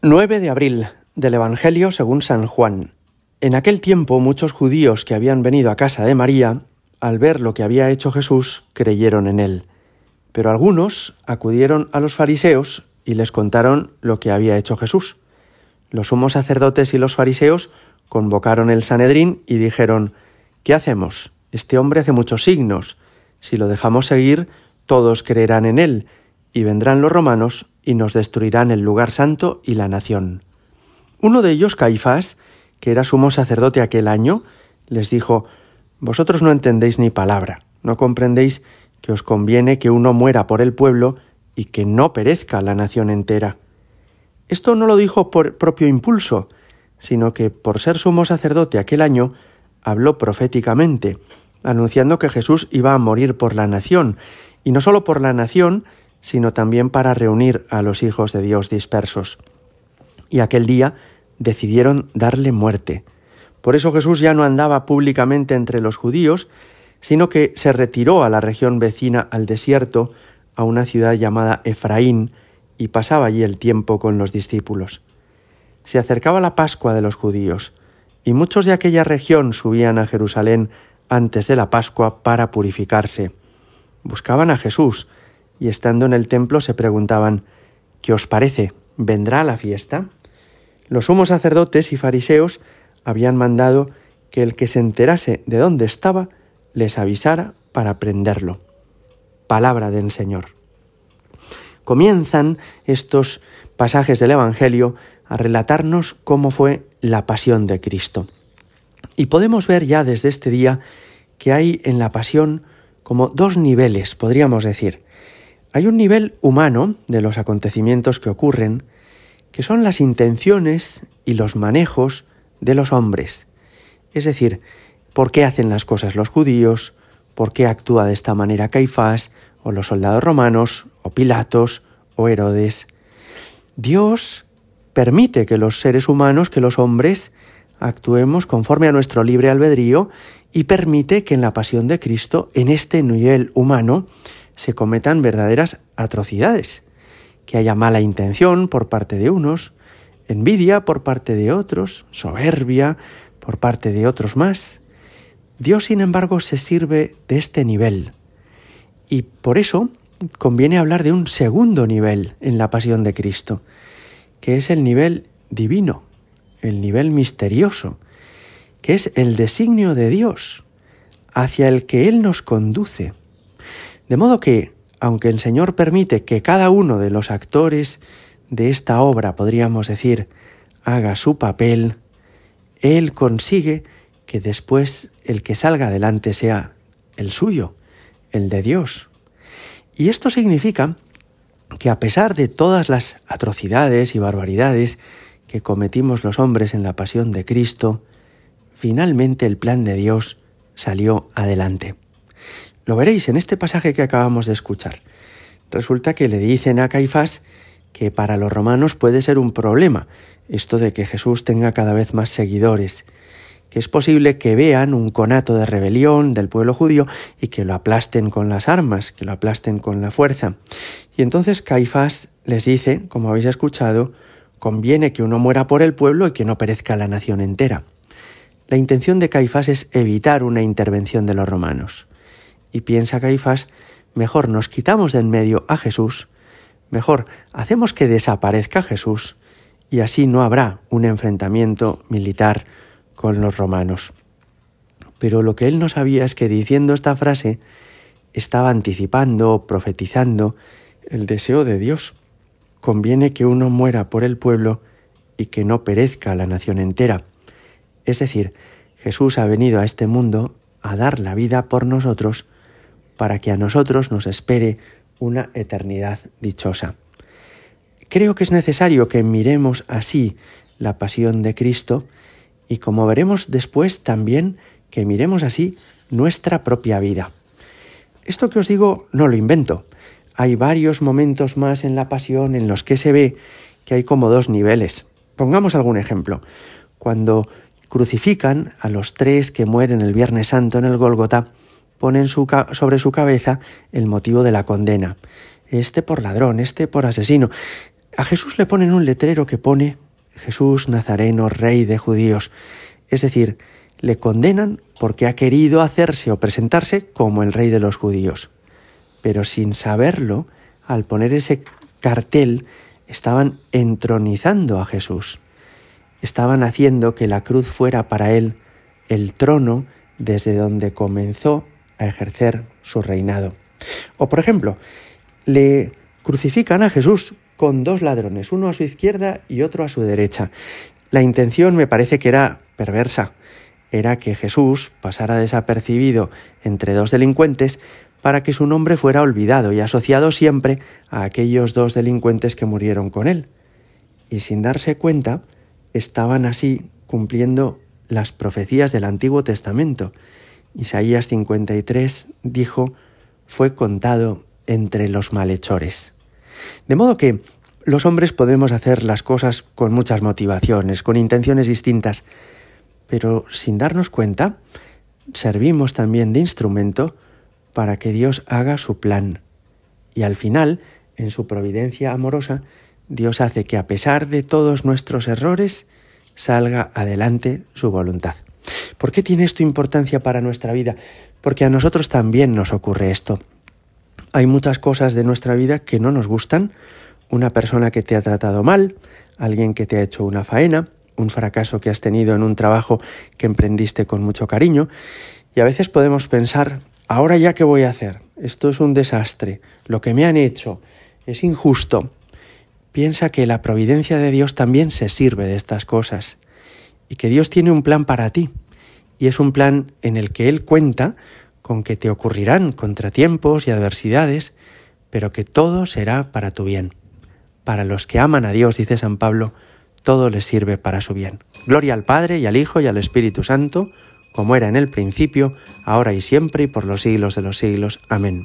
9 de abril del Evangelio según San Juan. En aquel tiempo muchos judíos que habían venido a casa de María, al ver lo que había hecho Jesús, creyeron en él. Pero algunos acudieron a los fariseos y les contaron lo que había hecho Jesús. Los sumos sacerdotes y los fariseos convocaron el Sanedrín y dijeron, ¿qué hacemos? Este hombre hace muchos signos. Si lo dejamos seguir, todos creerán en él, y vendrán los romanos y nos destruirán el lugar santo y la nación. Uno de ellos, Caifás, que era sumo sacerdote aquel año, les dijo, Vosotros no entendéis ni palabra, no comprendéis que os conviene que uno muera por el pueblo y que no perezca la nación entera. Esto no lo dijo por propio impulso, sino que por ser sumo sacerdote aquel año, habló proféticamente, anunciando que Jesús iba a morir por la nación, y no sólo por la nación, sino también para reunir a los hijos de Dios dispersos. Y aquel día decidieron darle muerte. Por eso Jesús ya no andaba públicamente entre los judíos, sino que se retiró a la región vecina al desierto, a una ciudad llamada Efraín, y pasaba allí el tiempo con los discípulos. Se acercaba la Pascua de los judíos, y muchos de aquella región subían a Jerusalén antes de la Pascua para purificarse. Buscaban a Jesús, y estando en el templo se preguntaban ¿Qué os parece? ¿Vendrá la fiesta? Los sumos sacerdotes y fariseos habían mandado que el que se enterase de dónde estaba les avisara para prenderlo. Palabra del Señor. Comienzan estos pasajes del Evangelio a relatarnos cómo fue la pasión de Cristo. Y podemos ver ya desde este día que hay en la pasión como dos niveles, podríamos decir. Hay un nivel humano de los acontecimientos que ocurren, que son las intenciones y los manejos de los hombres. Es decir, por qué hacen las cosas los judíos, por qué actúa de esta manera Caifás, o los soldados romanos, o Pilatos, o Herodes. Dios permite que los seres humanos, que los hombres, actuemos conforme a nuestro libre albedrío y permite que en la pasión de Cristo, en este nivel humano, se cometan verdaderas atrocidades, que haya mala intención por parte de unos, envidia por parte de otros, soberbia por parte de otros más. Dios, sin embargo, se sirve de este nivel. Y por eso conviene hablar de un segundo nivel en la pasión de Cristo, que es el nivel divino, el nivel misterioso, que es el designio de Dios, hacia el que Él nos conduce. De modo que, aunque el Señor permite que cada uno de los actores de esta obra, podríamos decir, haga su papel, Él consigue que después el que salga adelante sea el suyo, el de Dios. Y esto significa que a pesar de todas las atrocidades y barbaridades que cometimos los hombres en la pasión de Cristo, finalmente el plan de Dios salió adelante. Lo veréis en este pasaje que acabamos de escuchar. Resulta que le dicen a Caifás que para los romanos puede ser un problema esto de que Jesús tenga cada vez más seguidores, que es posible que vean un conato de rebelión del pueblo judío y que lo aplasten con las armas, que lo aplasten con la fuerza. Y entonces Caifás les dice, como habéis escuchado, conviene que uno muera por el pueblo y que no perezca la nación entera. La intención de Caifás es evitar una intervención de los romanos. Y piensa Caifás, mejor nos quitamos de en medio a Jesús, mejor hacemos que desaparezca Jesús, y así no habrá un enfrentamiento militar con los romanos. Pero lo que él no sabía es que diciendo esta frase estaba anticipando, profetizando el deseo de Dios. Conviene que uno muera por el pueblo y que no perezca la nación entera. Es decir, Jesús ha venido a este mundo a dar la vida por nosotros para que a nosotros nos espere una eternidad dichosa. Creo que es necesario que miremos así la pasión de Cristo y como veremos después también que miremos así nuestra propia vida. Esto que os digo no lo invento. Hay varios momentos más en la pasión en los que se ve que hay como dos niveles. Pongamos algún ejemplo. Cuando crucifican a los tres que mueren el Viernes Santo en el Gólgota, ponen sobre su cabeza el motivo de la condena. Este por ladrón, este por asesino. A Jesús le ponen un letrero que pone Jesús Nazareno, rey de judíos. Es decir, le condenan porque ha querido hacerse o presentarse como el rey de los judíos. Pero sin saberlo, al poner ese cartel, estaban entronizando a Jesús. Estaban haciendo que la cruz fuera para él el trono desde donde comenzó a ejercer su reinado. O por ejemplo, le crucifican a Jesús con dos ladrones, uno a su izquierda y otro a su derecha. La intención me parece que era perversa, era que Jesús pasara desapercibido entre dos delincuentes para que su nombre fuera olvidado y asociado siempre a aquellos dos delincuentes que murieron con él. Y sin darse cuenta, estaban así cumpliendo las profecías del Antiguo Testamento. Isaías 53 dijo, fue contado entre los malhechores. De modo que los hombres podemos hacer las cosas con muchas motivaciones, con intenciones distintas, pero sin darnos cuenta, servimos también de instrumento para que Dios haga su plan. Y al final, en su providencia amorosa, Dios hace que a pesar de todos nuestros errores, salga adelante su voluntad. ¿Por qué tiene esto importancia para nuestra vida? Porque a nosotros también nos ocurre esto. Hay muchas cosas de nuestra vida que no nos gustan. Una persona que te ha tratado mal, alguien que te ha hecho una faena, un fracaso que has tenido en un trabajo que emprendiste con mucho cariño. Y a veces podemos pensar, ahora ya qué voy a hacer? Esto es un desastre. Lo que me han hecho es injusto. Piensa que la providencia de Dios también se sirve de estas cosas y que Dios tiene un plan para ti. Y es un plan en el que Él cuenta con que te ocurrirán contratiempos y adversidades, pero que todo será para tu bien. Para los que aman a Dios, dice San Pablo, todo les sirve para su bien. Gloria al Padre y al Hijo y al Espíritu Santo, como era en el principio, ahora y siempre y por los siglos de los siglos. Amén.